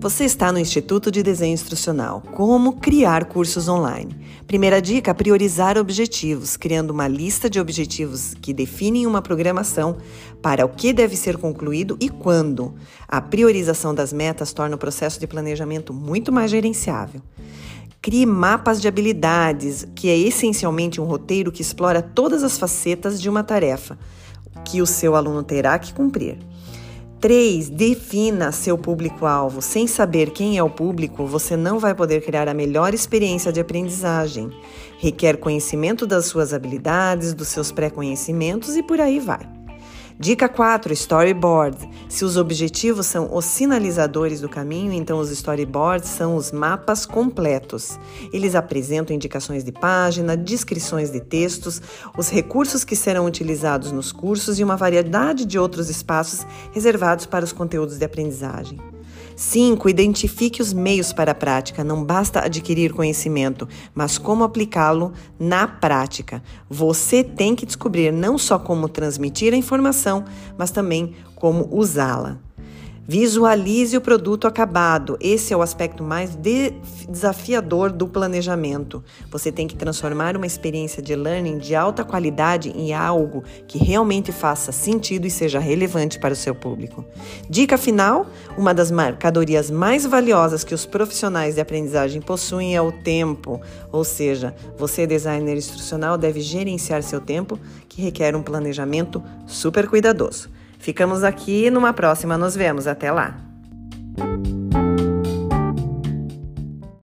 Você está no Instituto de Desenho Instrucional. Como criar cursos online? Primeira dica: priorizar objetivos, criando uma lista de objetivos que definem uma programação para o que deve ser concluído e quando. A priorização das metas torna o processo de planejamento muito mais gerenciável. Crie mapas de habilidades, que é essencialmente um roteiro que explora todas as facetas de uma tarefa que o seu aluno terá que cumprir. 3. Defina seu público-alvo. Sem saber quem é o público, você não vai poder criar a melhor experiência de aprendizagem. Requer conhecimento das suas habilidades, dos seus pré-conhecimentos e por aí vai. Dica 4: Storyboard. Se os objetivos são os sinalizadores do caminho, então os storyboards são os mapas completos. Eles apresentam indicações de página, descrições de textos, os recursos que serão utilizados nos cursos e uma variedade de outros espaços reservados para os conteúdos de aprendizagem. 5. Identifique os meios para a prática. Não basta adquirir conhecimento, mas como aplicá-lo na prática. Você tem que descobrir não só como transmitir a informação, mas também como usá-la. Visualize o produto acabado. Esse é o aspecto mais de desafiador do planejamento. Você tem que transformar uma experiência de learning de alta qualidade em algo que realmente faça sentido e seja relevante para o seu público. Dica final: uma das mercadorias mais valiosas que os profissionais de aprendizagem possuem é o tempo. Ou seja, você, designer instrucional, deve gerenciar seu tempo, que requer um planejamento super cuidadoso. Ficamos aqui, numa próxima nos vemos. Até lá!